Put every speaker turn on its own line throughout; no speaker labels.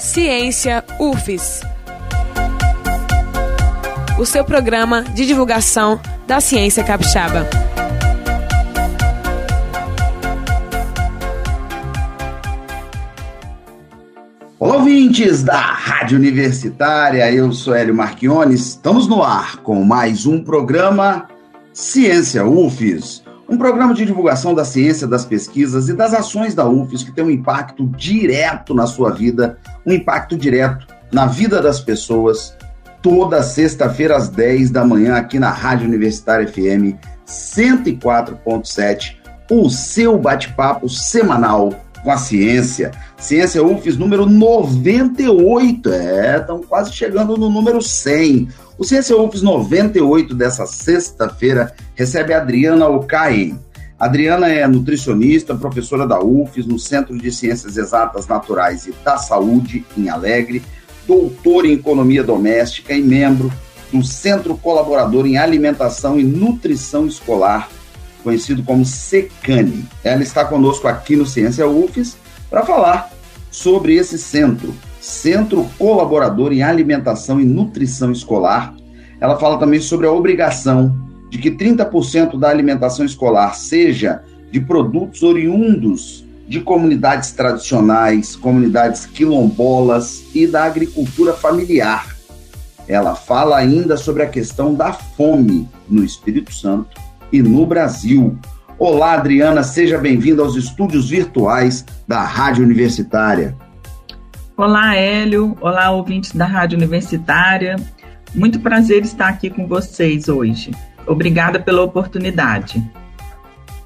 Ciência UFES. O seu programa de divulgação da ciência capixaba.
Olá, ouvintes da Rádio Universitária, eu sou Hélio Marchione, estamos no ar com mais um programa Ciência UFES, um programa de divulgação da ciência, das pesquisas e das ações da UFES que tem um impacto direto na sua vida, um impacto direto na vida das pessoas, toda sexta-feira às 10 da manhã aqui na Rádio Universitária FM 104.7, o seu bate-papo semanal com a ciência. Ciência UFES número 98, é, estão quase chegando no número 100. O Ciência UFES 98 dessa sexta-feira recebe a Adriana Ocaim. Adriana é nutricionista, professora da UFES no Centro de Ciências Exatas Naturais e da Saúde, em Alegre, doutora em Economia Doméstica e membro do Centro Colaborador em Alimentação e Nutrição Escolar, conhecido como SECANI. Ela está conosco aqui no Ciência UFES para falar sobre esse centro, Centro Colaborador em Alimentação e Nutrição Escolar. Ela fala também sobre a obrigação de que 30% da alimentação escolar seja de produtos oriundos de comunidades tradicionais, comunidades quilombolas e da agricultura familiar. Ela fala ainda sobre a questão da fome no Espírito Santo e no Brasil. Olá, Adriana, seja bem-vinda aos estúdios virtuais da Rádio Universitária.
Olá, Hélio. Olá, ouvintes da Rádio Universitária. Muito prazer estar aqui com vocês hoje. Obrigada pela oportunidade.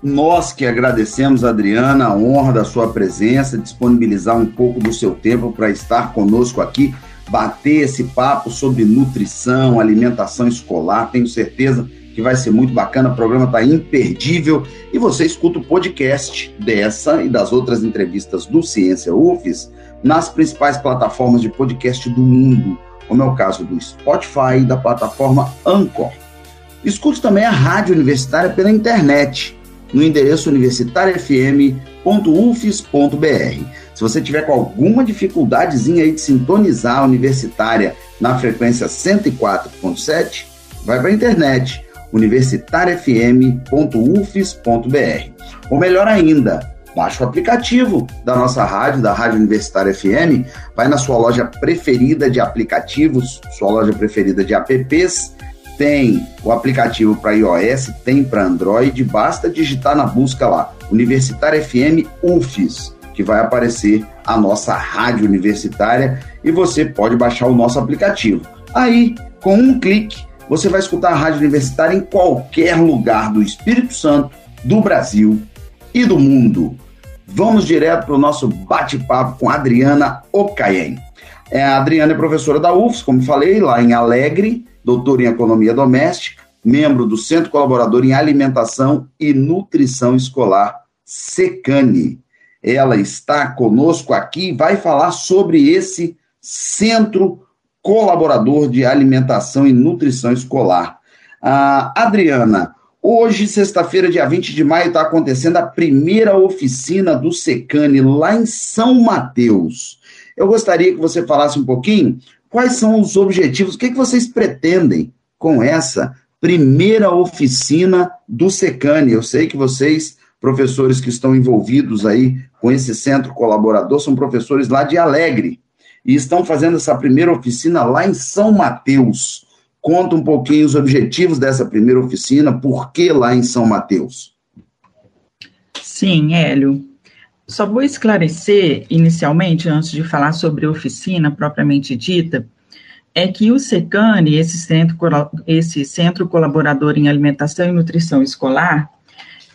Nós que agradecemos, Adriana, a honra da sua presença, disponibilizar um pouco do seu tempo para estar conosco aqui, bater esse papo sobre nutrição, alimentação escolar. Tenho certeza que vai ser muito bacana. O programa está imperdível e você escuta o podcast dessa e das outras entrevistas do Ciência UFES nas principais plataformas de podcast do mundo, como é o caso do Spotify e da plataforma Anchor. Escute também a Rádio Universitária pela internet, no endereço universitariafm.ufes.br. Se você tiver com alguma dificuldadezinha aí de sintonizar a universitária na frequência 104.7, vai para a internet universitariafm.ufes.br. Ou melhor ainda, Baixe o aplicativo da nossa rádio, da Rádio Universitária FM, vai na sua loja preferida de aplicativos, sua loja preferida de apps, tem o aplicativo para iOS, tem para Android, basta digitar na busca lá, Universitária FM UFES, que vai aparecer a nossa rádio universitária e você pode baixar o nosso aplicativo. Aí, com um clique, você vai escutar a rádio universitária em qualquer lugar do Espírito Santo, do Brasil e do mundo. Vamos direto para o nosso bate-papo com a Adriana Ocaien. É, a Adriana é professora da UFS, como falei, lá em Alegre, doutora em Economia Doméstica, membro do Centro Colaborador em Alimentação e Nutrição Escolar, SECANI. Ela está conosco aqui e vai falar sobre esse Centro Colaborador de Alimentação e Nutrição Escolar. Ah, Adriana, Hoje, sexta-feira, dia 20 de maio, está acontecendo a primeira oficina do Secane lá em São Mateus. Eu gostaria que você falasse um pouquinho quais são os objetivos, o que, é que vocês pretendem com essa primeira oficina do Secane. Eu sei que vocês, professores que estão envolvidos aí com esse centro colaborador, são professores lá de Alegre e estão fazendo essa primeira oficina lá em São Mateus. Conta um pouquinho os objetivos dessa primeira oficina, por que lá em São Mateus?
Sim, Hélio. Só vou esclarecer inicialmente, antes de falar sobre oficina propriamente dita, é que o SECANE, esse centro, esse centro colaborador em alimentação e nutrição escolar,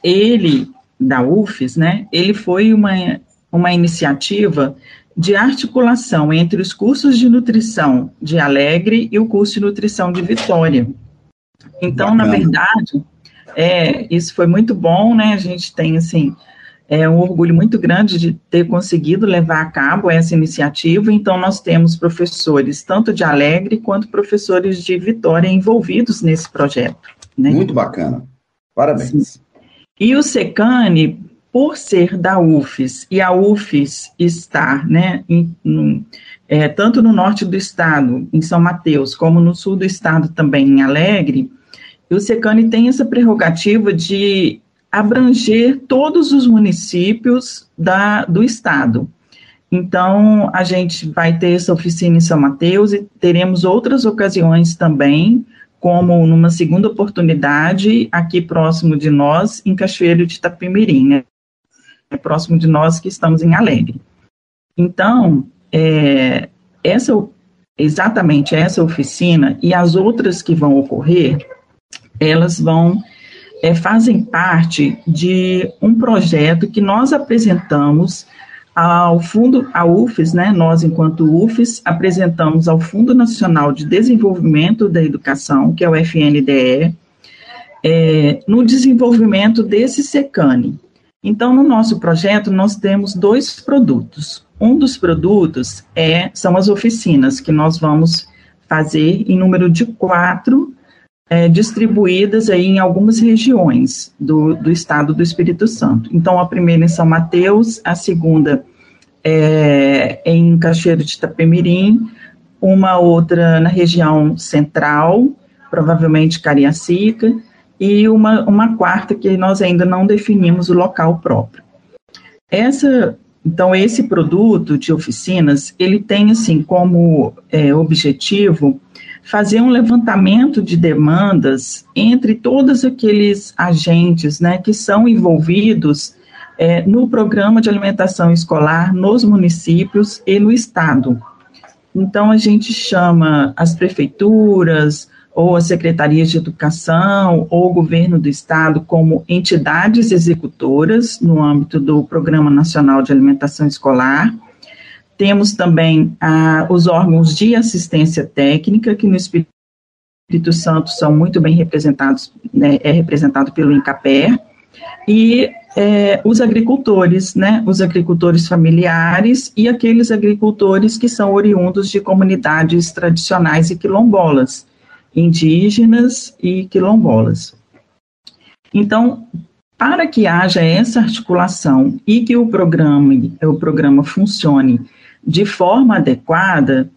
ele, da UFES, né, ele foi uma, uma iniciativa de articulação entre os cursos de nutrição de Alegre e o curso de nutrição de Vitória. Então, Bacana. na verdade, é, isso foi muito bom, né? A gente tem, assim, é, um orgulho muito grande de ter conseguido levar a cabo essa iniciativa. Então, nós temos professores tanto de Alegre quanto professores de Vitória envolvidos nesse projeto. Né?
Muito bacana. Parabéns. Sim.
E o SECANE, por ser da UFES e a UFES estar, né, em, em, é, tanto no norte do estado, em São Mateus, como no sul do estado também, em Alegre, o SECANI tem essa prerrogativa de abranger todos os municípios da, do estado. Então, a gente vai ter essa oficina em São Mateus e teremos outras ocasiões também, como numa segunda oportunidade, aqui próximo de nós, em Cachoeiro de Itapemirim, né? Próximo de nós que estamos em Alegre. Então, é, essa, exatamente essa oficina e as outras que vão ocorrer, elas vão é, fazem parte de um projeto que nós apresentamos ao Fundo, a UFES, né, nós, enquanto UFES, apresentamos ao Fundo Nacional de Desenvolvimento da Educação, que é o FNDE, é, no desenvolvimento desse SECANE. Então, no nosso projeto, nós temos dois produtos. Um dos produtos é, são as oficinas, que nós vamos fazer em número de quatro, é, distribuídas aí em algumas regiões do, do estado do Espírito Santo. Então, a primeira em São Mateus, a segunda é, em Cachoeiro de Itapemirim, uma outra na região central, provavelmente Cariacica, e uma, uma quarta que nós ainda não definimos o local próprio. Essa, então, esse produto de oficinas, ele tem, assim, como é, objetivo fazer um levantamento de demandas entre todos aqueles agentes, né, que são envolvidos é, no programa de alimentação escolar nos municípios e no estado. Então, a gente chama as prefeituras, ou as secretarias de educação, ou o governo do estado como entidades executoras no âmbito do Programa Nacional de Alimentação Escolar. Temos também ah, os órgãos de assistência técnica, que no Espírito Santo são muito bem representados, né, é representado pelo INCAPER, e é, os agricultores, né, os agricultores familiares e aqueles agricultores que são oriundos de comunidades tradicionais e quilombolas, indígenas e quilombolas. Então, para que haja essa articulação e que o programa, o programa funcione de forma adequada,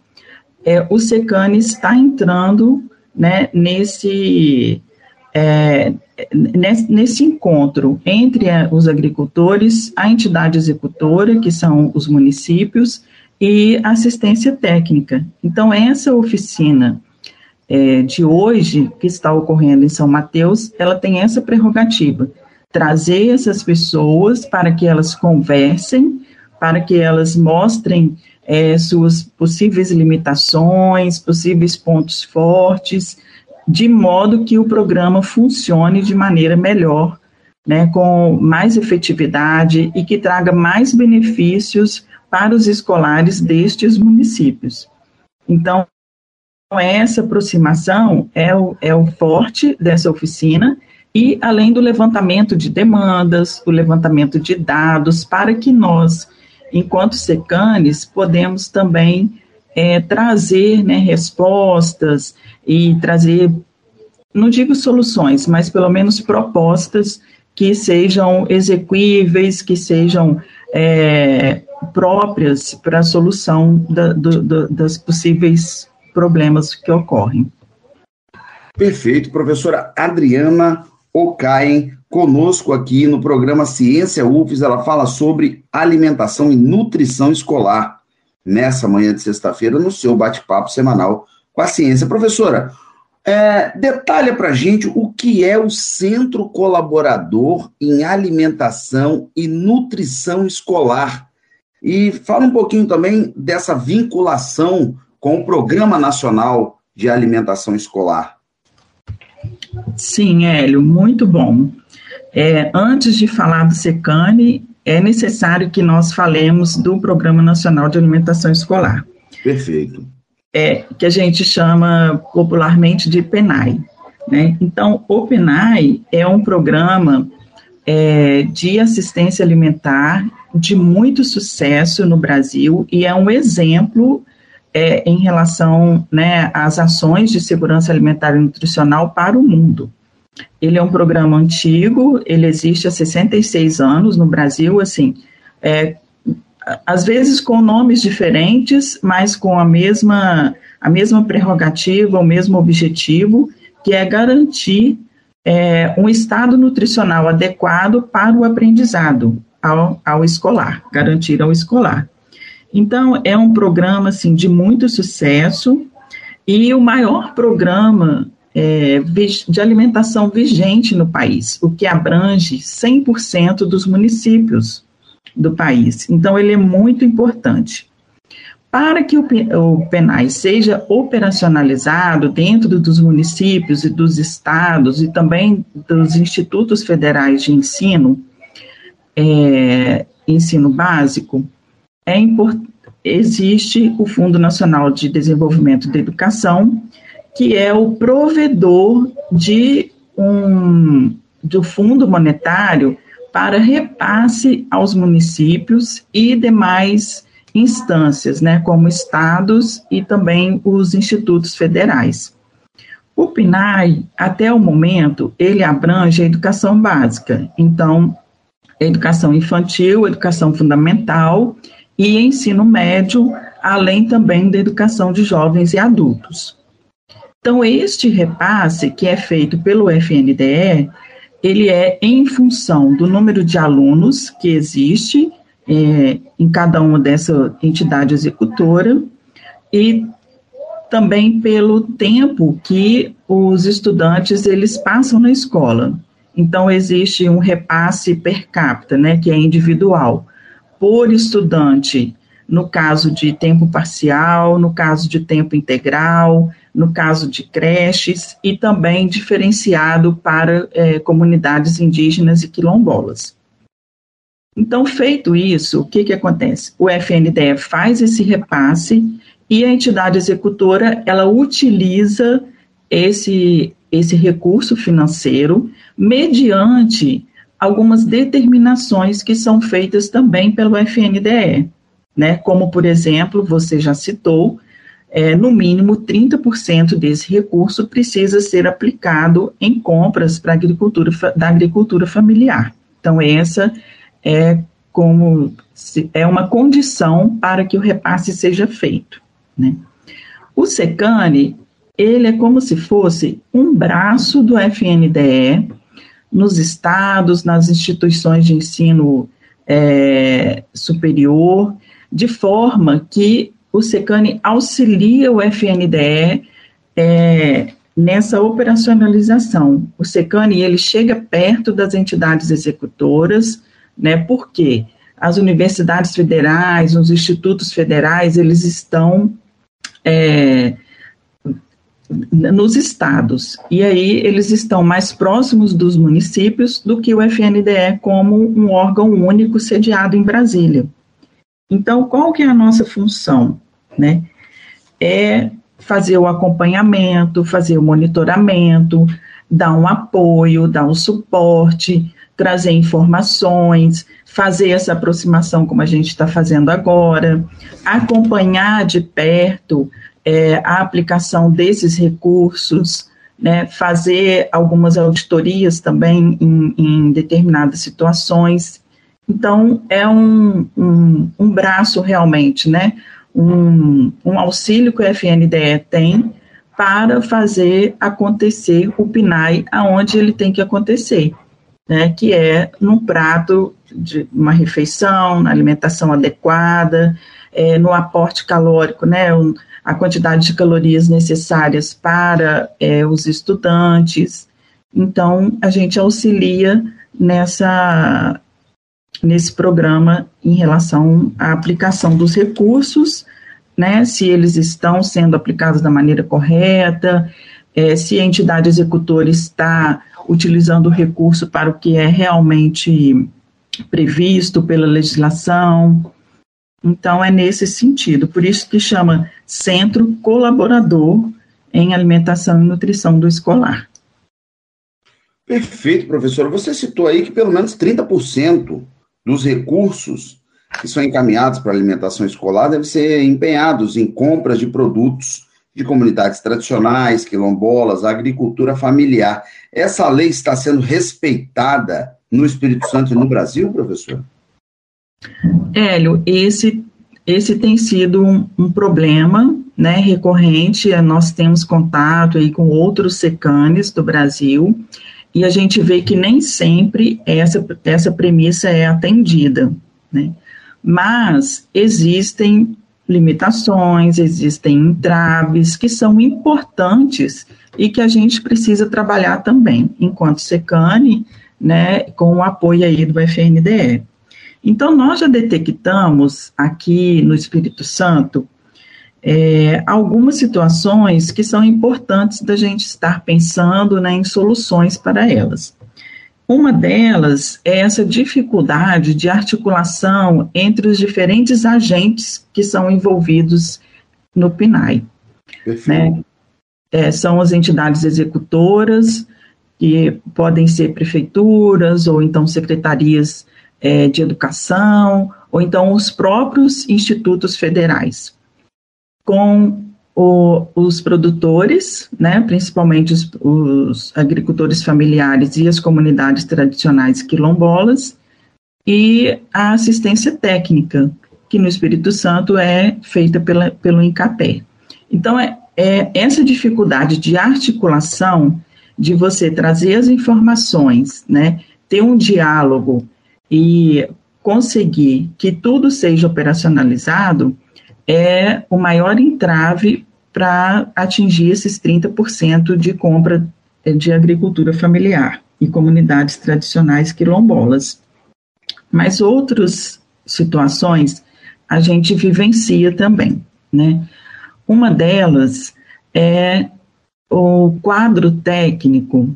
é, o SECANE está entrando né, nesse, é, nesse, nesse, encontro entre os agricultores, a entidade executora, que são os municípios, e assistência técnica. Então, essa oficina é, de hoje, que está ocorrendo em São Mateus, ela tem essa prerrogativa, trazer essas pessoas para que elas conversem, para que elas mostrem é, suas possíveis limitações, possíveis pontos fortes, de modo que o programa funcione de maneira melhor, né, com mais efetividade e que traga mais benefícios para os escolares destes municípios. Então, essa aproximação é o, é o forte dessa oficina, e além do levantamento de demandas, o levantamento de dados, para que nós, enquanto secanes, podemos também é, trazer né, respostas e trazer, não digo soluções, mas pelo menos propostas que sejam execuíveis, que sejam é, próprias para a solução da, do, do, das possíveis problemas que ocorrem.
Perfeito, professora Adriana Ocaem, conosco aqui no programa Ciência UFES, ela fala sobre alimentação e nutrição escolar, nessa manhã de sexta-feira, no seu bate-papo semanal com a ciência. Professora, é, detalha para gente o que é o Centro Colaborador em Alimentação e Nutrição Escolar. E fala um pouquinho também dessa vinculação com o Programa Nacional de Alimentação Escolar.
Sim, Hélio, muito bom. É, antes de falar do SECANE, é necessário que nós falemos do Programa Nacional de Alimentação Escolar.
Perfeito.
É, que a gente chama popularmente de PENAI. Né? Então, o PENAI é um programa é, de assistência alimentar de muito sucesso no Brasil e é um exemplo é, em relação né, às ações de segurança alimentar e nutricional para o mundo. Ele é um programa antigo, ele existe há 66 anos no Brasil, assim, é, às vezes com nomes diferentes, mas com a mesma, a mesma prerrogativa, o mesmo objetivo, que é garantir é, um estado nutricional adequado para o aprendizado ao, ao escolar, garantir ao escolar. Então, é um programa assim, de muito sucesso e o maior programa é, de alimentação vigente no país, o que abrange 100% dos municípios do país. Então, ele é muito importante. Para que o, o PENAI seja operacionalizado dentro dos municípios e dos estados e também dos institutos federais de ensino, é, ensino básico, é existe o Fundo Nacional de Desenvolvimento da Educação, que é o provedor de um, do Fundo Monetário para repasse aos municípios e demais instâncias, né, como estados e também os institutos federais. O PNAE, até o momento, ele abrange a educação básica, então, educação infantil, educação fundamental e ensino médio, além também da educação de jovens e adultos. Então, este repasse que é feito pelo FNDE, ele é em função do número de alunos que existe é, em cada uma dessa entidade executora e também pelo tempo que os estudantes eles passam na escola. Então existe um repasse per capita, né, que é individual, por estudante, no caso de tempo parcial, no caso de tempo integral, no caso de creches, e também diferenciado para é, comunidades indígenas e quilombolas. Então, feito isso, o que, que acontece? O FNDE faz esse repasse e a entidade executora, ela utiliza esse, esse recurso financeiro mediante algumas determinações que são feitas também pelo FNDE, né? Como, por exemplo, você já citou, é, no mínimo 30% desse recurso precisa ser aplicado em compras para agricultura da agricultura familiar. Então essa é como se, é uma condição para que o repasse seja feito, né? O SECANE, ele é como se fosse um braço do FNDE nos estados, nas instituições de ensino é, superior, de forma que o SECANE auxilia o FNDE é, nessa operacionalização. O SECANE ele chega perto das entidades executoras, né? Porque as universidades federais, os institutos federais, eles estão é, nos estados. E aí eles estão mais próximos dos municípios do que o FNDE como um órgão único sediado em Brasília. Então, qual que é a nossa função? né? É fazer o acompanhamento, fazer o monitoramento, dar um apoio, dar um suporte, trazer informações, fazer essa aproximação como a gente está fazendo agora, acompanhar de perto é, a aplicação desses recursos, né, fazer algumas auditorias também em, em determinadas situações. Então, é um, um, um braço realmente, né? um, um auxílio que o FNDE tem para fazer acontecer o PNAE aonde ele tem que acontecer, né, que é num prato de uma refeição, na alimentação adequada, é, no aporte calórico, né, um, a quantidade de calorias necessárias para é, os estudantes. Então, a gente auxilia nessa nesse programa em relação à aplicação dos recursos, né, se eles estão sendo aplicados da maneira correta, é, se a entidade executora está utilizando o recurso para o que é realmente previsto pela legislação. Então, é nesse sentido, por isso que chama Centro Colaborador em Alimentação e Nutrição do Escolar.
Perfeito, professora. Você citou aí que pelo menos 30% dos recursos que são encaminhados para a alimentação escolar devem ser empenhados em compras de produtos de comunidades tradicionais, quilombolas, agricultura familiar. Essa lei está sendo respeitada no Espírito Santo e no Brasil, professor?
Hélio, esse, esse tem sido um, um problema né, recorrente. Nós temos contato aí com outros secanes do Brasil e a gente vê que nem sempre essa, essa premissa é atendida. Né? Mas existem limitações, existem entraves que são importantes e que a gente precisa trabalhar também, enquanto SECANE, né, com o apoio aí do FNDE. Então, nós já detectamos aqui no Espírito Santo é, algumas situações que são importantes da gente estar pensando né, em soluções para elas. Uma delas é essa dificuldade de articulação entre os diferentes agentes que são envolvidos no PNAE. Né? É, são as entidades executoras, que podem ser prefeituras, ou então secretarias é, de educação, ou então os próprios institutos federais, com o, os produtores, né, principalmente os, os, agricultores familiares e as comunidades tradicionais quilombolas, e a assistência técnica, que no Espírito Santo é feita pela, pelo INCAPé. Então, é, é essa dificuldade de articulação, de você trazer as informações, né, ter um diálogo e conseguir que tudo seja operacionalizado, é o maior entrave para atingir esses 30% de compra de agricultura familiar e comunidades tradicionais quilombolas. Mas outras situações a gente vivencia também, né? Uma delas é o quadro técnico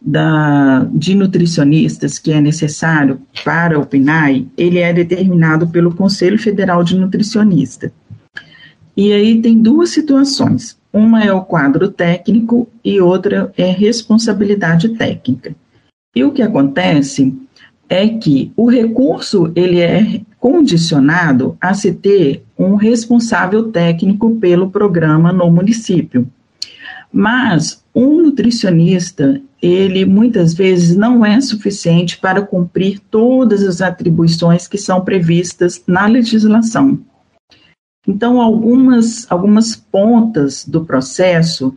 da, de nutricionistas que é necessário para o PNAE, ele é determinado pelo Conselho Federal de Nutricionista. E aí tem duas situações. Uma é o quadro técnico e outra é responsabilidade técnica. E o que acontece é que o recurso ele é condicionado a se ter um responsável técnico pelo programa no município. Mas um nutricionista, ele muitas vezes não é suficiente para cumprir todas as atribuições que são previstas na legislação. Então, algumas, algumas pontas do processo,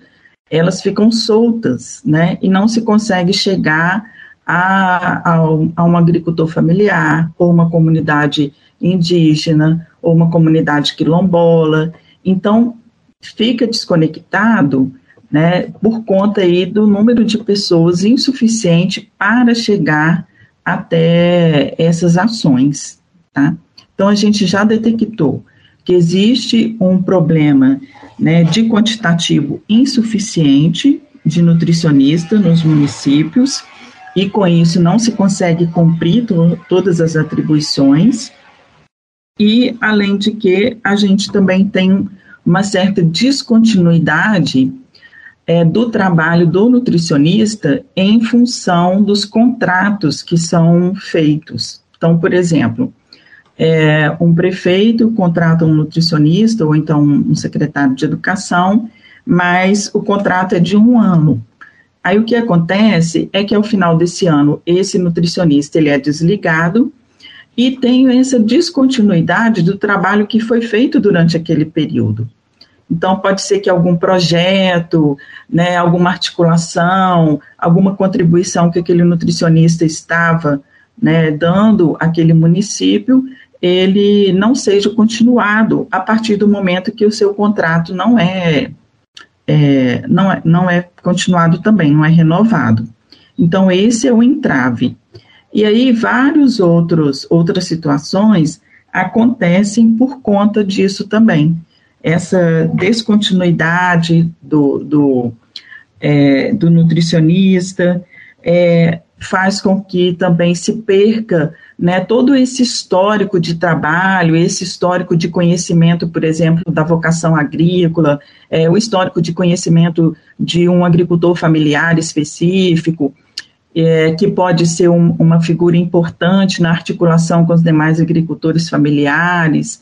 elas ficam soltas, né, e não se consegue chegar a, a, a um agricultor familiar, ou uma comunidade indígena, ou uma comunidade quilombola. Então, fica desconectado né, por conta aí do número de pessoas insuficiente para chegar até essas ações, tá? Então, a gente já detectou que existe um problema né, de quantitativo insuficiente de nutricionista nos municípios, e com isso não se consegue cumprir to todas as atribuições, e além de que a gente também tem uma certa descontinuidade é, do trabalho do nutricionista em função dos contratos que são feitos. Então, por exemplo, é, um prefeito contrata um nutricionista ou então um secretário de educação, mas o contrato é de um ano. Aí o que acontece é que ao final desse ano esse nutricionista ele é desligado e tem essa descontinuidade do trabalho que foi feito durante aquele período. Então pode ser que algum projeto, né, alguma articulação, alguma contribuição que aquele nutricionista estava né, dando àquele município ele não seja continuado a partir do momento que o seu contrato não é, é, não, é não é continuado também, não é renovado. Então, esse é o entrave. E aí, vários outros outras situações acontecem por conta disso também. Essa descontinuidade do, do, é, do nutricionista é, faz com que também se perca né, todo esse histórico de trabalho, esse histórico de conhecimento, por exemplo, da vocação agrícola, é, o histórico de conhecimento de um agricultor familiar específico, é, que pode ser um, uma figura importante na articulação com os demais agricultores familiares.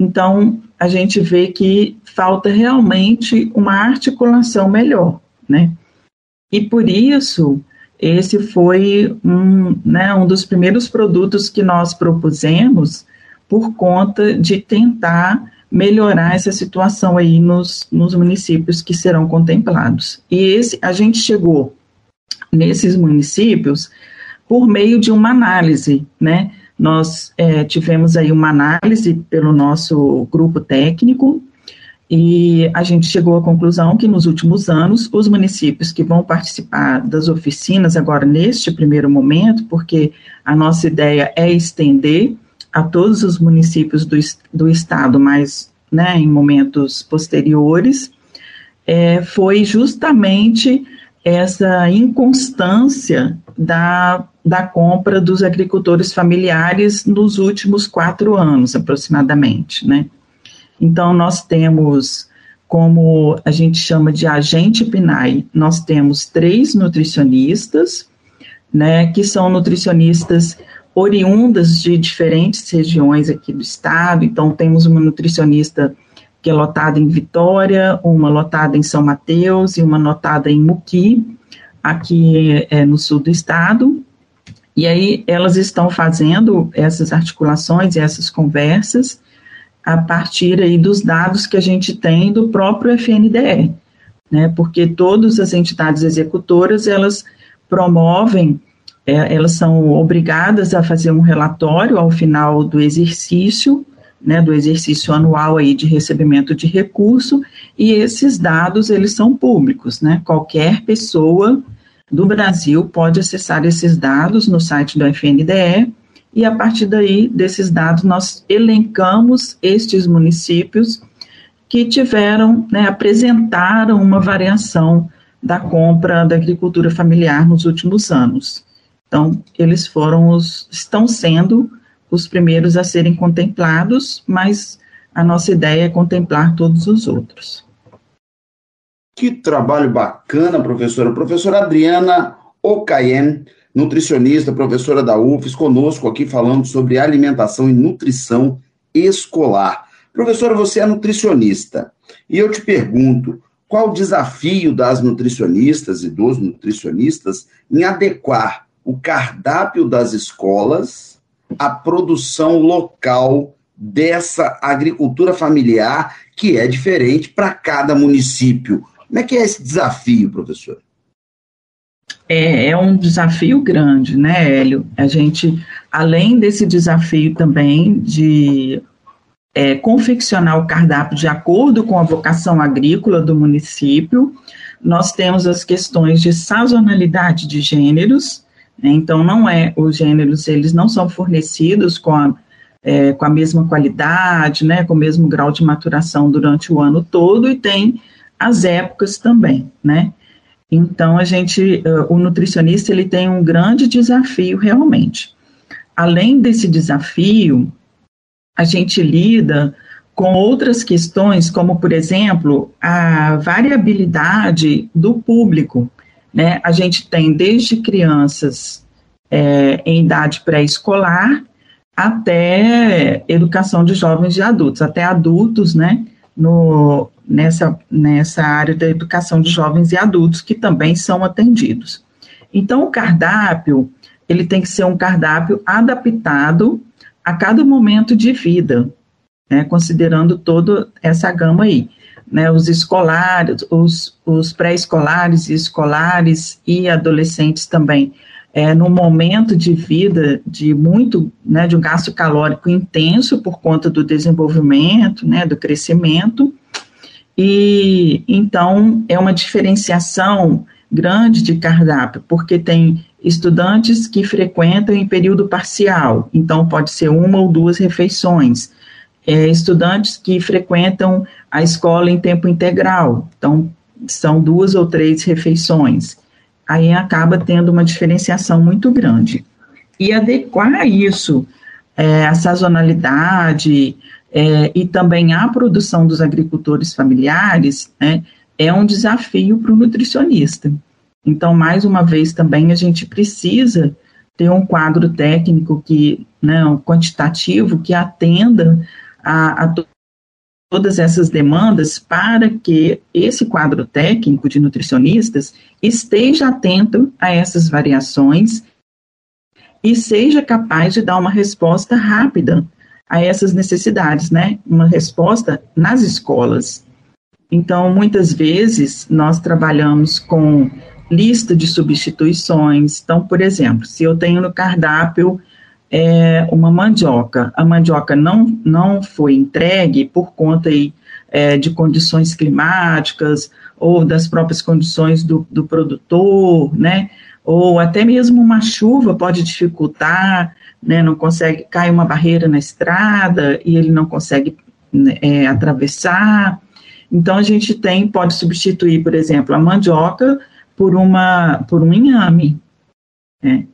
Então, a gente vê que falta realmente uma articulação melhor, né? E por isso, esse foi um, né, um dos primeiros produtos que nós propusemos por conta de tentar melhorar essa situação aí nos, nos municípios que serão contemplados. E esse, a gente chegou nesses municípios por meio de uma análise, né? Nós é, tivemos aí uma análise pelo nosso grupo técnico e a gente chegou à conclusão que nos últimos anos os municípios que vão participar das oficinas agora neste primeiro momento, porque a nossa ideia é estender a todos os municípios do, do estado, mas né, em momentos posteriores, é, foi justamente essa inconstância da, da compra dos agricultores familiares nos últimos quatro anos, aproximadamente, né? Então, nós temos, como a gente chama de agente PNAE, nós temos três nutricionistas, né, que são nutricionistas oriundas de diferentes regiões aqui do estado. Então, temos uma nutricionista que é lotada em Vitória, uma lotada em São Mateus e uma lotada em Muqui, aqui é, no sul do estado. E aí elas estão fazendo essas articulações e essas conversas a partir aí dos dados que a gente tem do próprio FNDE, né? Porque todas as entidades executoras elas promovem é, elas são obrigadas a fazer um relatório ao final do exercício, né, do exercício anual aí de recebimento de recurso, e esses dados, eles são públicos, né, qualquer pessoa do Brasil pode acessar esses dados no site do FNDE, e a partir daí, desses dados, nós elencamos estes municípios que tiveram, né, apresentaram uma variação da compra da agricultura familiar nos últimos anos. Então, eles foram os, estão sendo os primeiros a serem contemplados, mas a nossa ideia é contemplar todos os outros.
Que trabalho bacana, professora. Professora Adriana Ocayen, nutricionista, professora da UFES, conosco aqui falando sobre alimentação e nutrição escolar. Professora, você é nutricionista e eu te pergunto, qual o desafio das nutricionistas e dos nutricionistas em adequar o cardápio das escolas, a produção local dessa agricultura familiar que é diferente para cada município. Como é que é esse desafio, professor?
É, é, um desafio grande, né, Hélio? A gente, além desse desafio também de é, confeccionar o cardápio de acordo com a vocação agrícola do município, nós temos as questões de sazonalidade de gêneros, né? Então, não é, os gêneros, eles não são fornecidos com a, é, com a mesma qualidade, né, com o mesmo grau de maturação durante o ano todo, e tem as épocas também, né. Então, a gente, o nutricionista, ele tem um grande desafio, realmente. Além desse desafio, a gente lida com outras questões, como, por exemplo, a variabilidade do público. Né? A gente tem desde crianças é, em idade pré-escolar até educação de jovens e adultos, até adultos, né? No, nessa, nessa área da educação de jovens e adultos que também são atendidos. Então, o cardápio, ele tem que ser um cardápio adaptado a cada momento de vida, né, considerando toda essa gama aí né, os escolares, os, os pré-escolares escolares e adolescentes também, é, no momento de vida de muito, né, de um gasto calórico intenso por conta do desenvolvimento, né, do crescimento, e então é uma diferenciação grande de cardápio, porque tem estudantes que frequentam em período parcial, então pode ser uma ou duas refeições, é, estudantes que frequentam a escola em tempo integral, então são duas ou três refeições. Aí acaba tendo uma diferenciação muito grande. E adequar isso é, à sazonalidade é, e também à produção dos agricultores familiares né, é um desafio para o nutricionista. Então, mais uma vez, também a gente precisa ter um quadro técnico que, né, um quantitativo que atenda a, a todas essas demandas para que esse quadro técnico de nutricionistas esteja atento a essas variações e seja capaz de dar uma resposta rápida a essas necessidades, né? Uma resposta nas escolas. Então, muitas vezes, nós trabalhamos com lista de substituições. Então, por exemplo, se eu tenho no cardápio é, uma mandioca, a mandioca não, não foi entregue por conta aí, é, de condições climáticas ou das próprias condições do, do produtor, né? Ou até mesmo uma chuva pode dificultar, né? Não consegue, cai uma barreira na estrada e ele não consegue né, é, atravessar. Então, a gente tem, pode substituir, por exemplo, a mandioca por, uma, por um inhame. Né?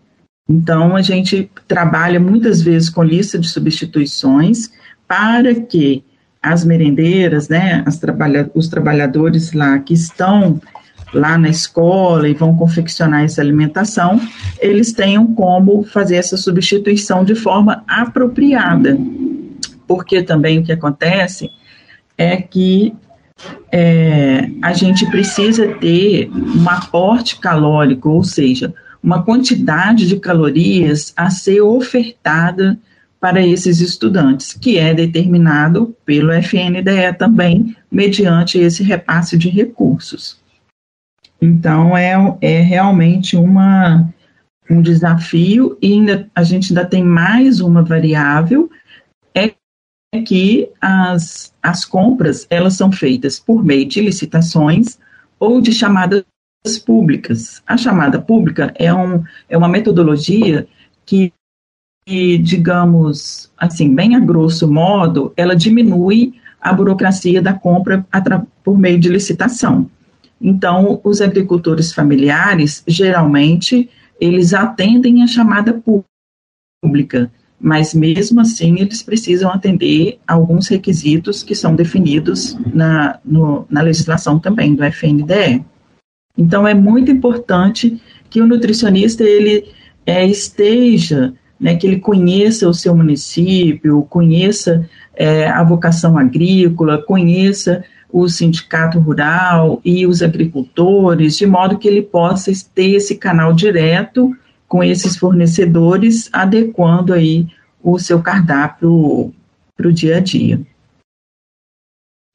Então, a gente trabalha muitas vezes com lista de substituições para que as merendeiras, né, as trabalha os trabalhadores lá que estão lá na escola e vão confeccionar essa alimentação, eles tenham como fazer essa substituição de forma apropriada. Porque também o que acontece é que é, a gente precisa ter um aporte calórico, ou seja, uma quantidade de calorias a ser ofertada para esses estudantes, que é determinado pelo FNDE também, mediante esse repasse de recursos. Então, é, é realmente uma, um desafio, e ainda, a gente ainda tem mais uma variável, é que as, as compras, elas são feitas por meio de licitações ou de chamadas públicas. A chamada pública é, um, é uma metodologia que, que, digamos, assim, bem a grosso modo, ela diminui a burocracia da compra por meio de licitação. Então, os agricultores familiares, geralmente, eles atendem a chamada pública, mas mesmo assim eles precisam atender alguns requisitos que são definidos na, no, na legislação também do FNDE. Então é muito importante que o nutricionista ele é, esteja, né, que ele conheça o seu município, conheça é, a vocação agrícola, conheça o sindicato rural e os agricultores, de modo que ele possa ter esse canal direto com esses fornecedores, adequando aí o seu cardápio para o dia a dia.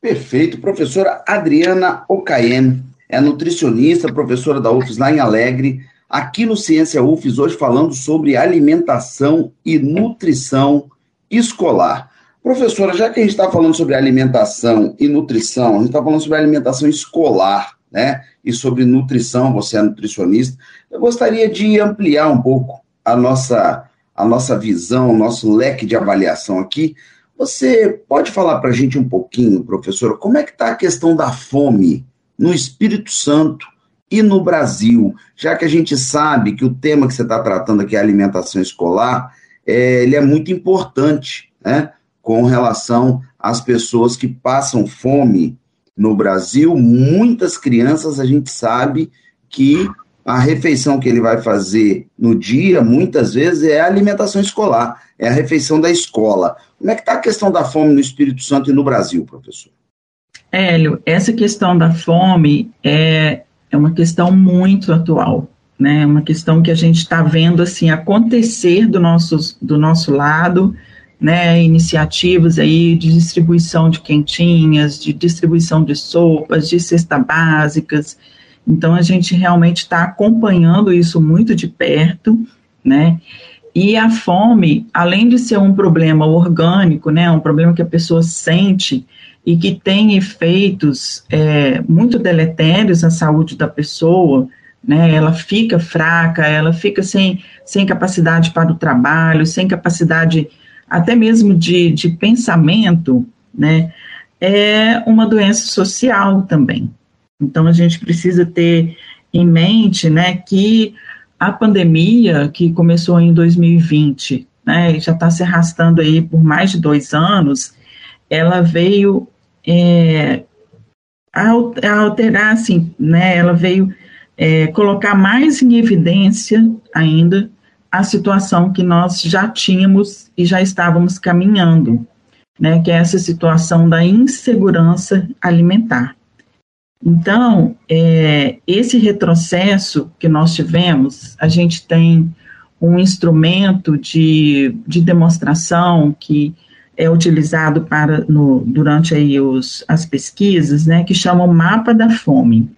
Perfeito. Professora Adriana Ocaem é nutricionista, professora da UFES lá em Alegre, aqui no Ciência UFES, hoje falando sobre alimentação e nutrição escolar. Professora, já que a gente está falando sobre alimentação e nutrição, a gente está falando sobre alimentação escolar, né? E sobre nutrição, você é nutricionista. Eu gostaria de ampliar um pouco a nossa, a nossa visão, o nosso leque de avaliação aqui. Você pode falar para a gente um pouquinho, professora, como é que está a questão da fome no Espírito Santo e no Brasil, já que a gente sabe que o tema que você está tratando aqui, a alimentação escolar, é, ele é muito importante, né, com relação às pessoas que passam fome no Brasil. Muitas crianças, a gente sabe que a refeição que ele vai fazer no dia, muitas vezes, é a alimentação escolar, é a refeição da escola. Como é que está a questão da fome no Espírito Santo e no Brasil, professor?
Hélio, essa questão da fome é, é uma questão muito atual, né? É uma questão que a gente está vendo assim acontecer do nosso, do nosso lado, né? Iniciativas aí de distribuição de quentinhas, de distribuição de sopas, de cestas básicas. Então a gente realmente está acompanhando isso muito de perto, né? E a fome, além de ser um problema orgânico, né, um problema que a pessoa sente, e que tem efeitos é, muito deletérios na saúde da pessoa, né? Ela fica fraca, ela fica sem, sem capacidade para o trabalho, sem capacidade até mesmo de, de pensamento, né? É uma doença social também. Então a gente precisa ter em mente, né, que a pandemia que começou em 2020, né, já está se arrastando aí por mais de dois anos, ela veio é, alterar, assim, né, ela veio é, colocar mais em evidência ainda a situação que nós já tínhamos e já estávamos caminhando. né, que é essa situação da insegurança alimentar. Então, é, esse retrocesso que nós tivemos, a gente tem um instrumento de, de demonstração que é utilizado para no, durante aí os, as pesquisas, né, que chama o mapa da fome.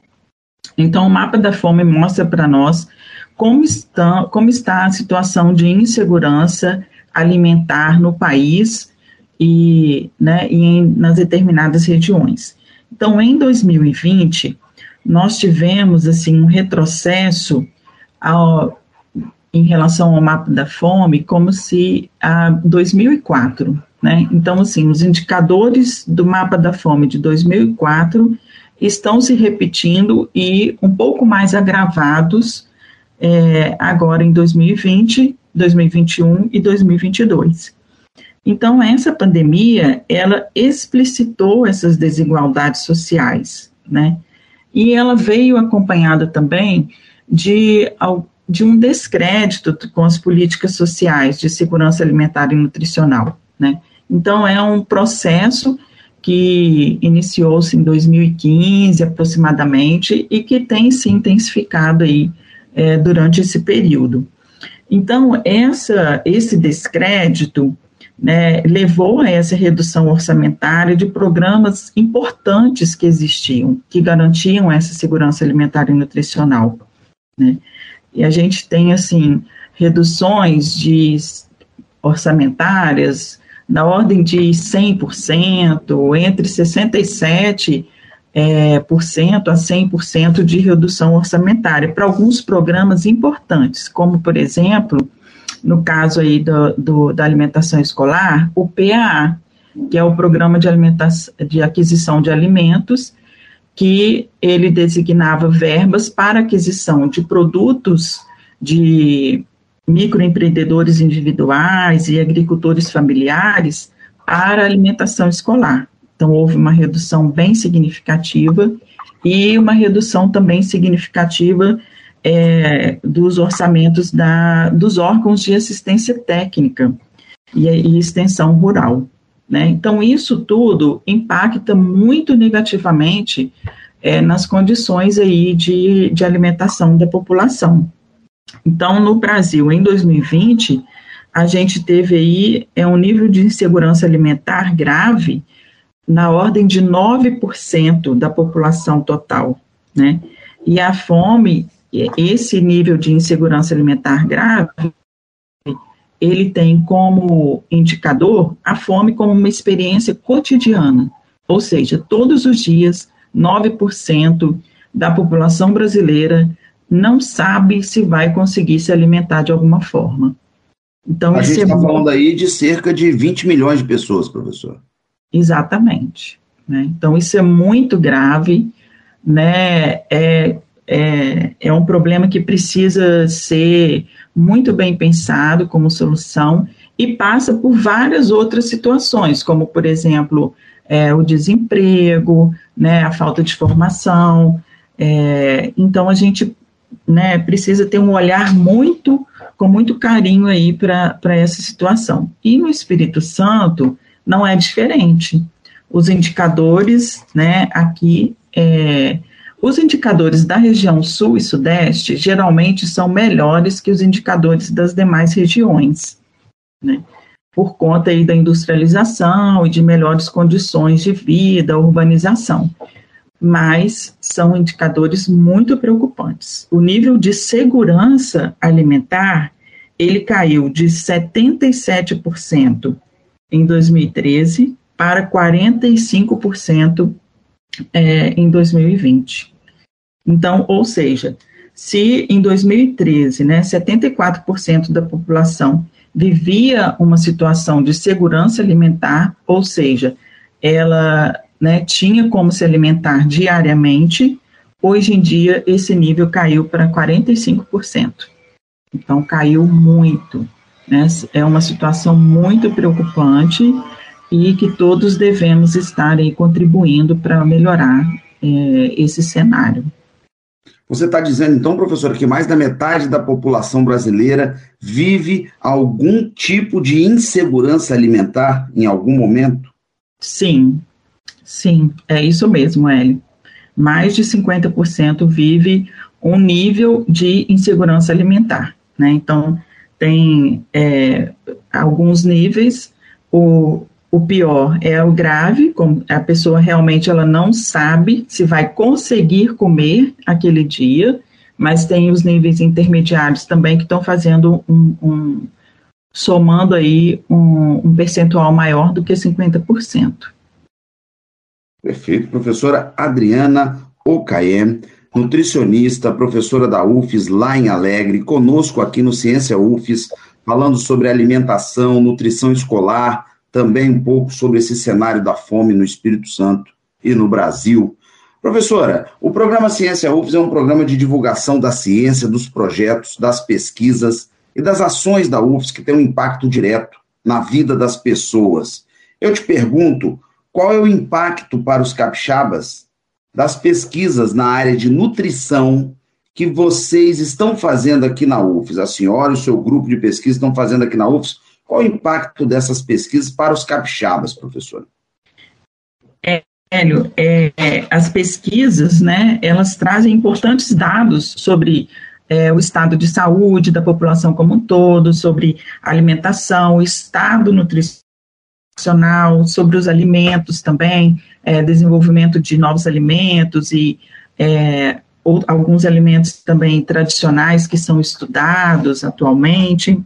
Então, o mapa da fome mostra para nós como está, como está a situação de insegurança alimentar no país e, né, e nas determinadas regiões. Então, em 2020, nós tivemos assim um retrocesso ao, em relação ao mapa da fome, como se a 2004, né? Então, assim, os indicadores do mapa da fome de 2004 estão se repetindo e um pouco mais agravados é, agora em 2020, 2021 e 2022. Então, essa pandemia, ela explicitou essas desigualdades sociais, né? E ela veio acompanhada também de, de um descrédito com as políticas sociais de segurança alimentar e nutricional, né? Então, é um processo que iniciou-se em 2015, aproximadamente, e que tem se intensificado aí é, durante esse período. Então, essa, esse descrédito né, levou a essa redução orçamentária de programas importantes que existiam, que garantiam essa segurança alimentar e nutricional. Né? E a gente tem, assim, reduções de orçamentárias na ordem de 100%, entre 67% é, por cento a 100% de redução orçamentária para alguns programas importantes, como, por exemplo, no caso aí do, do, da alimentação escolar, o PAA, que é o Programa de, alimentação, de Aquisição de Alimentos, que ele designava verbas para aquisição de produtos de microempreendedores individuais e agricultores familiares para alimentação escolar. Então, houve uma redução bem significativa e uma redução também significativa é, dos orçamentos da, dos órgãos de assistência técnica e, e extensão rural. Né? Então, isso tudo impacta muito negativamente é, nas condições aí de, de alimentação da população. Então, no Brasil, em 2020, a gente teve aí é, um nível de insegurança alimentar grave na ordem de 9% da população total, né? E a fome, esse nível de insegurança alimentar grave, ele tem como indicador a fome como uma experiência cotidiana, ou seja, todos os dias, 9% da população brasileira não sabe se vai conseguir se alimentar de alguma forma.
Então, a gente está é falando aí de cerca de 20 milhões de pessoas, professor.
Exatamente. Né? Então, isso é muito grave, né? É, é, é um problema que precisa ser muito bem pensado como solução e passa por várias outras situações, como, por exemplo, é, o desemprego, né, a falta de formação. É, então, a gente né, precisa ter um olhar muito, com muito carinho aí para essa situação. E no Espírito Santo, não é diferente. Os indicadores, né, aqui, é, os indicadores da região sul e sudeste geralmente são melhores que os indicadores das demais regiões, né, por conta aí da industrialização e de melhores condições de vida, urbanização. Mas são indicadores muito preocupantes. O nível de segurança alimentar, ele caiu de 77% em 2013 para 45% é, em 2020. Então, ou seja, se em 2013, né, 74% da população vivia uma situação de segurança alimentar, ou seja, ela né, tinha como se alimentar diariamente, hoje em dia esse nível caiu para 45%. Então, caiu muito. Né? É uma situação muito preocupante e que todos devemos estar aí contribuindo para melhorar é, esse cenário.
Você está dizendo, então, professora, que mais da metade da população brasileira vive algum tipo de insegurança alimentar em algum momento?
Sim, sim, é isso mesmo, Hélio. Mais de 50% vive um nível de insegurança alimentar, né? Então, tem é, alguns níveis, o, o pior é o grave, a pessoa realmente ela não sabe se vai conseguir comer aquele dia, mas tem os níveis intermediários também que estão fazendo um, um somando aí um, um, percentual maior do que 50%.
Perfeito. Professora Adriana Ocaem, nutricionista, professora da UFES lá em Alegre, conosco aqui no Ciência UFES, falando sobre alimentação, nutrição escolar, também um pouco sobre esse cenário da fome no Espírito Santo e no Brasil. Professora, o programa Ciência UFES é um programa de divulgação da ciência, dos projetos, das pesquisas e das ações da UFES que tem um impacto direto na vida das pessoas. Eu te pergunto, qual é o impacto para os capixabas das pesquisas na área de nutrição que vocês estão fazendo aqui na UFES? A senhora e o seu grupo de pesquisa estão fazendo aqui na UFES qual o impacto dessas pesquisas para os capixabas, professor?
É, Hélio, é, as pesquisas, né, elas trazem importantes dados sobre é, o estado de saúde da população como um todo, sobre alimentação, o estado nutricional, sobre os alimentos também, é, desenvolvimento de novos alimentos e é, ou, alguns alimentos também tradicionais que são estudados atualmente.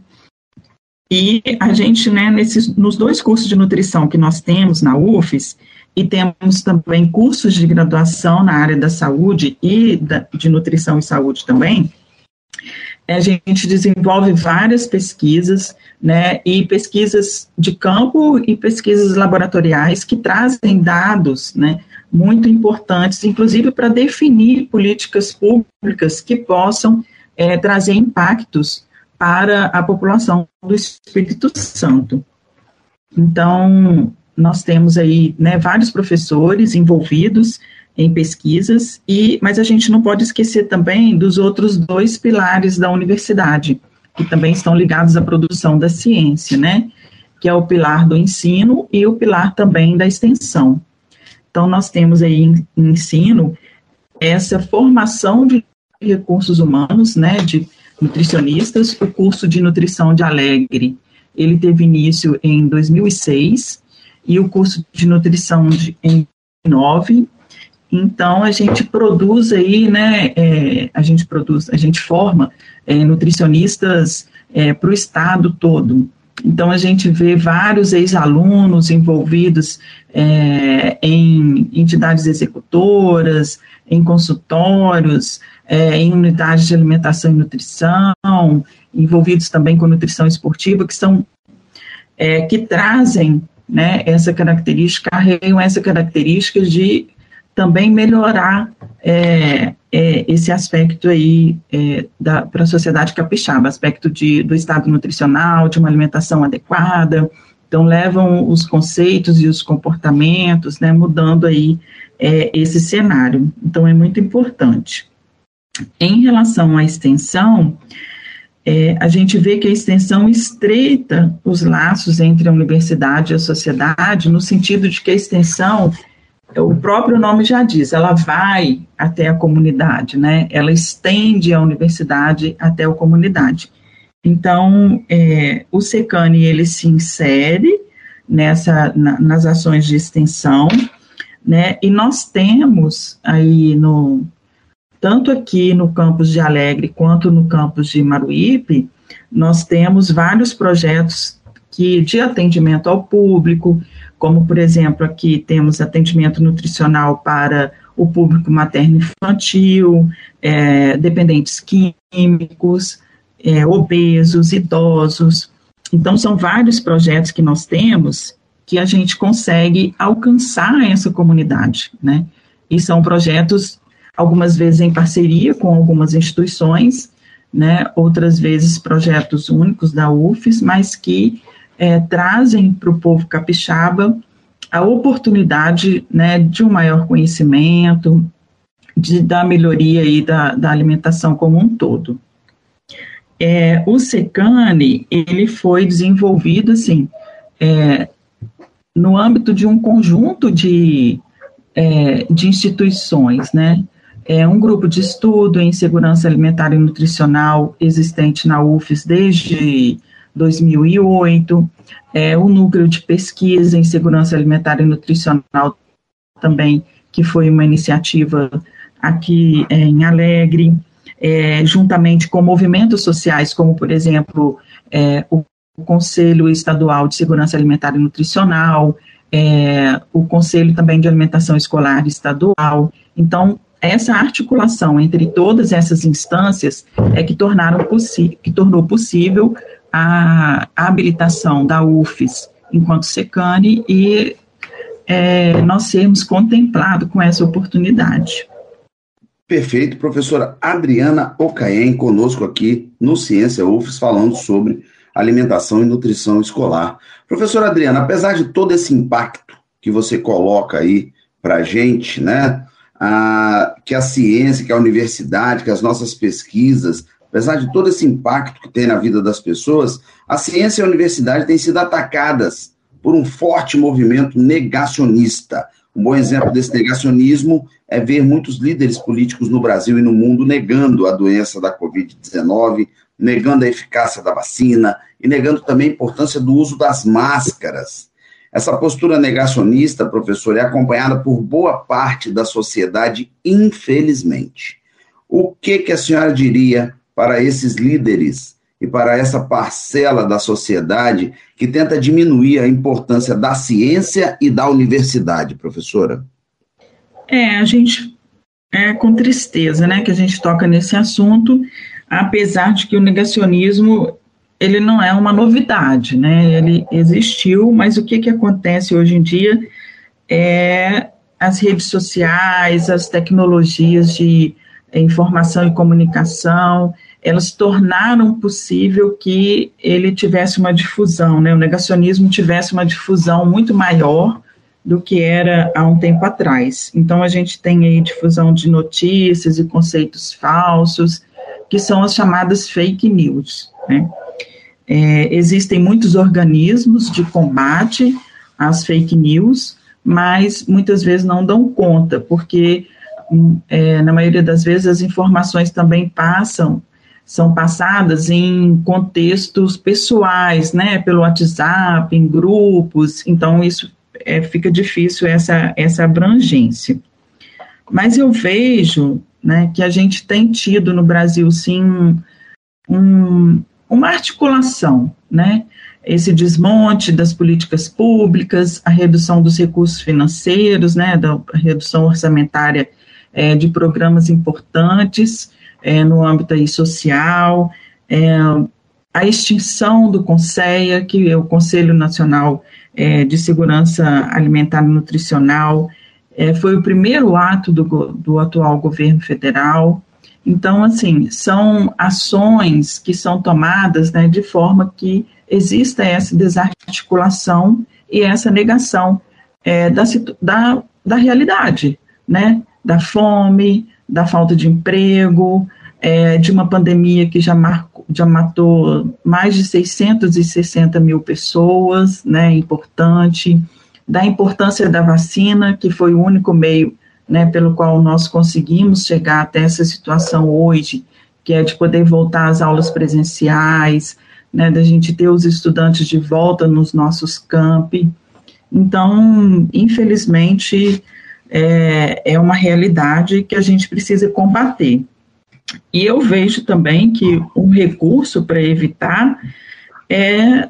E a gente, né, nesses, nos dois cursos de nutrição que nós temos na UFES, e temos também cursos de graduação na área da saúde e da, de nutrição e saúde também, a gente desenvolve várias pesquisas, né, e pesquisas de campo e pesquisas laboratoriais que trazem dados, né, muito importantes, inclusive para definir políticas públicas que possam é, trazer impactos para a população do Espírito Santo. Então, nós temos aí né, vários professores envolvidos em pesquisas, e, mas a gente não pode esquecer também dos outros dois pilares da universidade, que também estão ligados à produção da ciência, né? Que é o pilar do ensino e o pilar também da extensão. Então, nós temos aí em ensino essa formação de recursos humanos, né, de nutricionistas. O curso de nutrição de Alegre, ele teve início em 2006 e o curso de nutrição de, em 2009. Então a gente produz aí, né? É, a gente produz, a gente forma é, nutricionistas é, para o estado todo. Então a gente vê vários ex-alunos envolvidos é, em entidades executoras, em consultórios, é, em unidades de alimentação e nutrição, envolvidos também com nutrição esportiva, que são é, que trazem né, essa característica, carregam essa característica de também melhorar é, é, esse aspecto aí é, para a sociedade capixaba, aspecto de, do estado nutricional, de uma alimentação adequada, então levam os conceitos e os comportamentos, né, mudando aí é, esse cenário, então é muito importante. Em relação à extensão, é, a gente vê que a extensão estreita os laços entre a universidade e a sociedade, no sentido de que a extensão, o próprio nome já diz, ela vai até a comunidade, né? Ela estende a universidade até a comunidade. Então, é, o SECANE, ele se insere nessa, na, nas ações de extensão, né? E nós temos aí no, tanto aqui no campus de Alegre quanto no campus de Maruípe, nós temos vários projetos que de atendimento ao público, como por exemplo aqui temos atendimento nutricional para o público materno-infantil, é, dependentes químicos, é, obesos, idosos. Então são vários projetos que nós temos que a gente consegue alcançar essa comunidade, né? E são projetos algumas vezes em parceria com algumas instituições, né, outras vezes projetos únicos da UFES, mas que é, trazem para o povo capixaba a oportunidade né, de um maior conhecimento, de, da melhoria aí da, da alimentação como um todo. É, o SECANE, ele foi desenvolvido, assim, é, no âmbito de um conjunto de, é, de instituições, né? É um grupo de estudo em segurança alimentar e nutricional existente na UFES desde 2008, é, o núcleo de pesquisa em segurança alimentar e nutricional também, que foi uma iniciativa aqui é, em Alegre, é, juntamente com movimentos sociais, como, por exemplo, é, o Conselho Estadual de Segurança Alimentar e Nutricional, é, o Conselho também de Alimentação Escolar Estadual. Então, essa articulação entre todas essas instâncias é que, tornaram que tornou possível a, habilitação da UFES enquanto SECANE e é, nós sermos contemplados com essa oportunidade.
Perfeito, professora Adriana Ocaem, conosco aqui no Ciência UFES, falando sobre alimentação e nutrição escolar. Professora Adriana, apesar de todo esse impacto que você coloca aí para a gente, né, que a ciência, que a universidade, que as nossas pesquisas, apesar de todo esse impacto que tem na vida das pessoas, a ciência e a universidade têm sido atacadas por um forte movimento negacionista. Um bom exemplo desse negacionismo é ver muitos líderes políticos no Brasil e no mundo negando a doença da Covid-19, negando a eficácia da vacina e negando também a importância do uso das máscaras. Essa postura negacionista, professor, é acompanhada por boa parte da sociedade, infelizmente. O que, que a senhora diria para esses líderes e para essa parcela da sociedade que tenta diminuir a importância da ciência e da universidade, professora?
É, a gente é com tristeza, né, que a gente toca nesse assunto, apesar de que o negacionismo ele não é uma novidade, né? Ele existiu, mas o que que acontece hoje em dia é as redes sociais, as tecnologias de informação e comunicação, elas tornaram possível que ele tivesse uma difusão, né? O negacionismo tivesse uma difusão muito maior do que era há um tempo atrás. Então a gente tem aí difusão de notícias e conceitos falsos, que são as chamadas fake news. Né? É, existem muitos organismos de combate às fake news, mas muitas vezes não dão conta, porque hum, é, na maioria das vezes as informações também passam, são passadas em contextos pessoais, né, pelo WhatsApp, em grupos, então isso é, fica difícil essa, essa abrangência. Mas eu vejo né, que a gente tem tido no Brasil, sim, um, uma articulação, né, esse desmonte das políticas públicas, a redução dos recursos financeiros, né, da redução orçamentária é, de programas importantes é, no âmbito aí social, é, a extinção do CONSEA, que é o Conselho Nacional é, de Segurança Alimentar e Nutricional, é, foi o primeiro ato do, do atual governo federal. Então, assim, são ações que são tomadas né, de forma que exista essa desarticulação e essa negação é, da, da, da realidade, né? Da fome, da falta de emprego, é, de uma pandemia que já, marcou, já matou mais de 660 mil pessoas, né? Importante da importância da vacina, que foi o único meio né, pelo qual nós conseguimos chegar até essa situação hoje, que é de poder voltar às aulas presenciais, né, da gente ter os estudantes de volta nos nossos campi. Então, infelizmente, é, é uma realidade que a gente precisa combater. E eu vejo também que um recurso para evitar é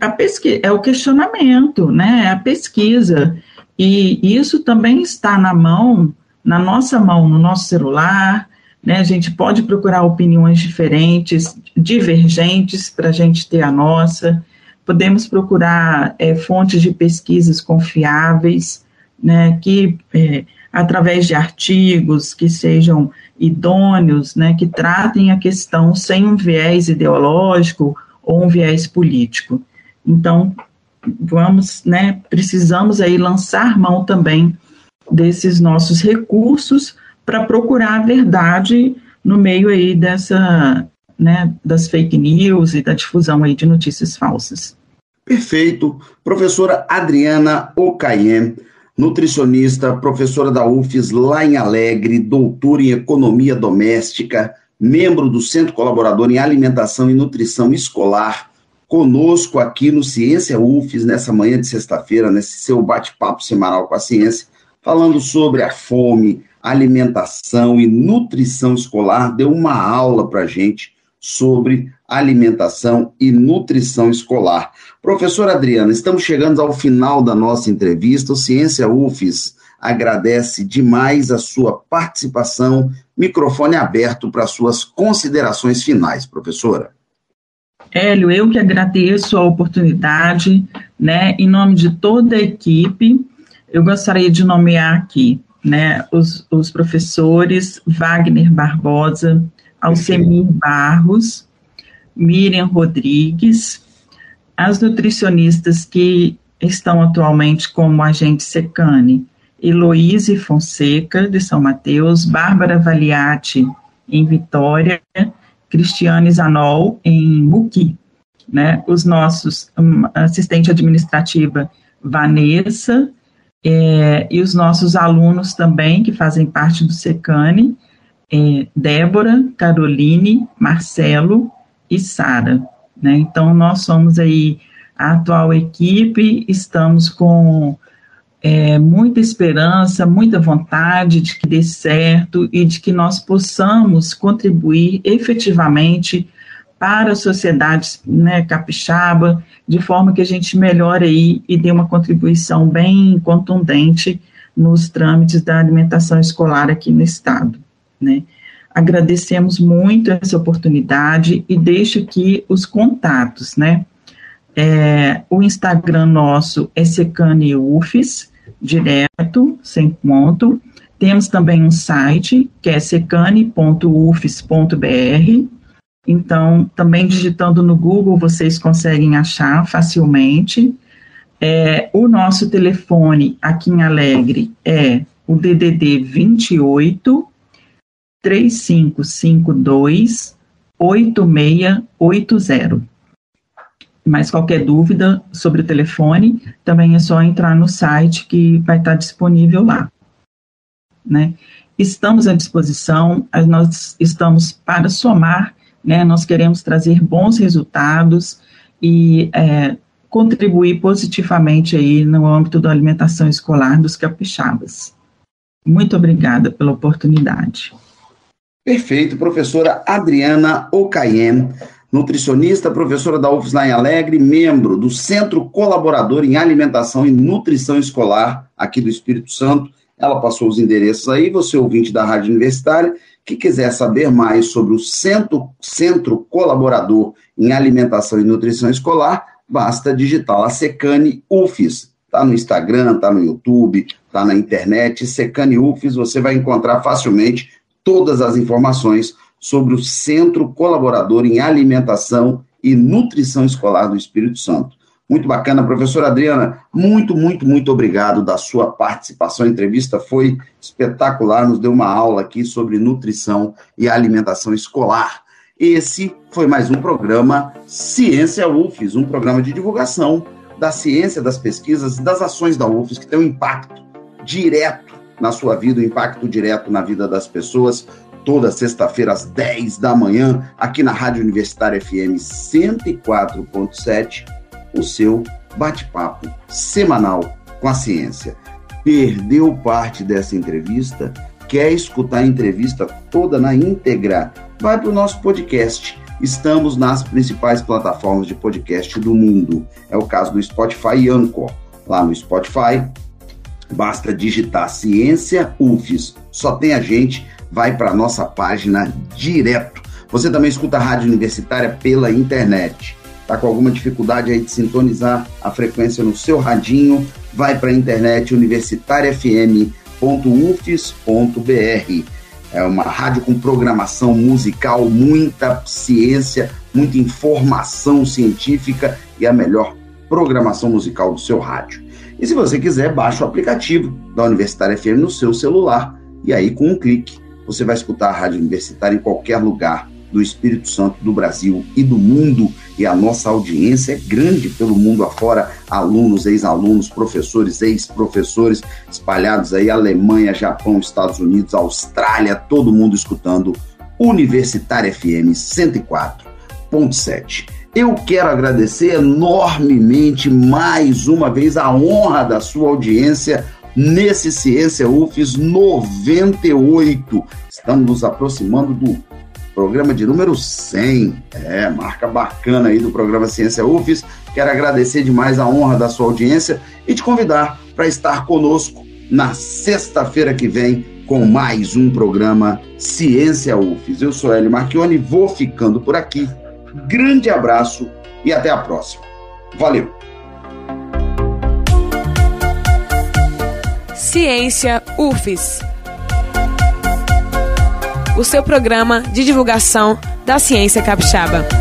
a pesquisa, é o questionamento, né? É a pesquisa. E isso também está na mão, na nossa mão, no nosso celular, né? A gente pode procurar opiniões diferentes, divergentes, para a gente ter a nossa. Podemos procurar é, fontes de pesquisas confiáveis, né? Que é, através de artigos que sejam idôneos, né? Que tratem a questão sem um viés ideológico ou um viés político. Então, vamos, né, precisamos aí lançar mão também desses nossos recursos para procurar a verdade no meio aí dessa, né, das fake news e da difusão aí de notícias falsas.
Perfeito. Professora Adriana Ocaiem, nutricionista, professora da UFES lá em Alegre, doutora em Economia Doméstica, membro do Centro Colaborador em Alimentação e Nutrição Escolar, conosco aqui no Ciência UFES, nessa manhã de sexta-feira, nesse seu bate-papo semanal com a ciência, falando sobre a fome, alimentação e nutrição escolar, deu uma aula para gente sobre alimentação e nutrição escolar. Professora Adriana, estamos chegando ao final da nossa entrevista. O Ciência UFES agradece demais a sua participação. Microfone aberto para suas considerações finais, professora.
Hélio, eu que agradeço a oportunidade, né, em nome de toda a equipe, eu gostaria de nomear aqui, né, os, os professores Wagner Barbosa, Alcemir Barros, Miriam Rodrigues, as nutricionistas que estão atualmente como agente Secane, Heloíse Fonseca, de São Mateus, Bárbara Valiati, em Vitória, Cristiane Zanol, em Muqui. Né? Os nossos, um, assistente administrativa, Vanessa, é, e os nossos alunos também, que fazem parte do SECANE, é, Débora, Caroline, Marcelo e Sara. Né? Então, nós somos aí a atual equipe, estamos com é, muita esperança, muita vontade de que dê certo e de que nós possamos contribuir efetivamente para a sociedade né, capixaba, de forma que a gente melhore aí e dê uma contribuição bem contundente nos trâmites da alimentação escolar aqui no Estado. Né? Agradecemos muito essa oportunidade e deixo aqui os contatos, né? É, o Instagram nosso é secaneufes, direto, sem ponto. Temos também um site, que é secane.ufes.br. Então, também digitando no Google, vocês conseguem achar facilmente. É, o nosso telefone aqui em Alegre é o DDD 28 3552 8680. Mas qualquer dúvida sobre o telefone, também é só entrar no site que vai estar disponível lá. Né? Estamos à disposição, nós estamos para somar, né? nós queremos trazer bons resultados e é, contribuir positivamente aí no âmbito da alimentação escolar dos capixabas. Muito obrigada pela oportunidade.
Perfeito, professora Adriana Ocaien, nutricionista, professora da UFS lá em Alegre, membro do Centro Colaborador em Alimentação e Nutrição Escolar aqui do Espírito Santo. Ela passou os endereços aí, você ouvinte da Rádio Universitária, que quiser saber mais sobre o Centro, Centro Colaborador em Alimentação e Nutrição Escolar, basta digitar lá Secane UFES. Está no Instagram, está no YouTube, está na internet, Secane UFES, você vai encontrar facilmente todas as informações sobre o Centro Colaborador em Alimentação e Nutrição Escolar do Espírito Santo. Muito bacana, professora Adriana. Muito, muito, muito obrigado da sua participação. A entrevista foi espetacular, nos deu uma aula aqui sobre nutrição e alimentação escolar. Esse foi mais um programa Ciência UFES, um programa de divulgação da ciência, das pesquisas e das ações da UFES que tem um impacto direto na sua vida, um impacto direto na vida das pessoas. Toda sexta-feira, às 10 da manhã, aqui na Rádio Universitária FM 104.7, o seu bate-papo semanal com a ciência. Perdeu parte dessa entrevista? Quer escutar a entrevista toda na íntegra? Vai para o nosso podcast. Estamos nas principais plataformas de podcast do mundo. É o caso do Spotify e Anchor. Lá no Spotify, Basta digitar Ciência UFES. Só tem a gente, vai para nossa página direto. Você também escuta a rádio universitária pela internet. Tá com alguma dificuldade aí de sintonizar a frequência no seu radinho? Vai para a internet universitariafm.ufes.br. É uma rádio com programação musical, muita ciência, muita informação científica e a melhor programação musical do seu rádio. E se você quiser, baixe o aplicativo da Universitária FM no seu celular. E aí, com um clique, você vai escutar a Rádio Universitária em qualquer lugar do Espírito Santo, do Brasil e do mundo. E a nossa audiência é grande pelo mundo afora, alunos, ex-alunos, professores, ex-professores, espalhados aí, Alemanha, Japão, Estados Unidos, Austrália, todo mundo escutando Universitária FM 104.7. Eu quero agradecer enormemente mais uma vez a honra da sua audiência nesse Ciência UFES 98. Estamos nos aproximando do programa de número 100. É, marca bacana aí do programa Ciência UFES. Quero agradecer demais a honra da sua audiência e te convidar para estar conosco na sexta-feira que vem com mais um programa Ciência UFES. Eu sou Hélio Marchione, vou ficando por aqui. Grande abraço e até a próxima. Valeu!
Ciência UFES o seu programa de divulgação da ciência capixaba.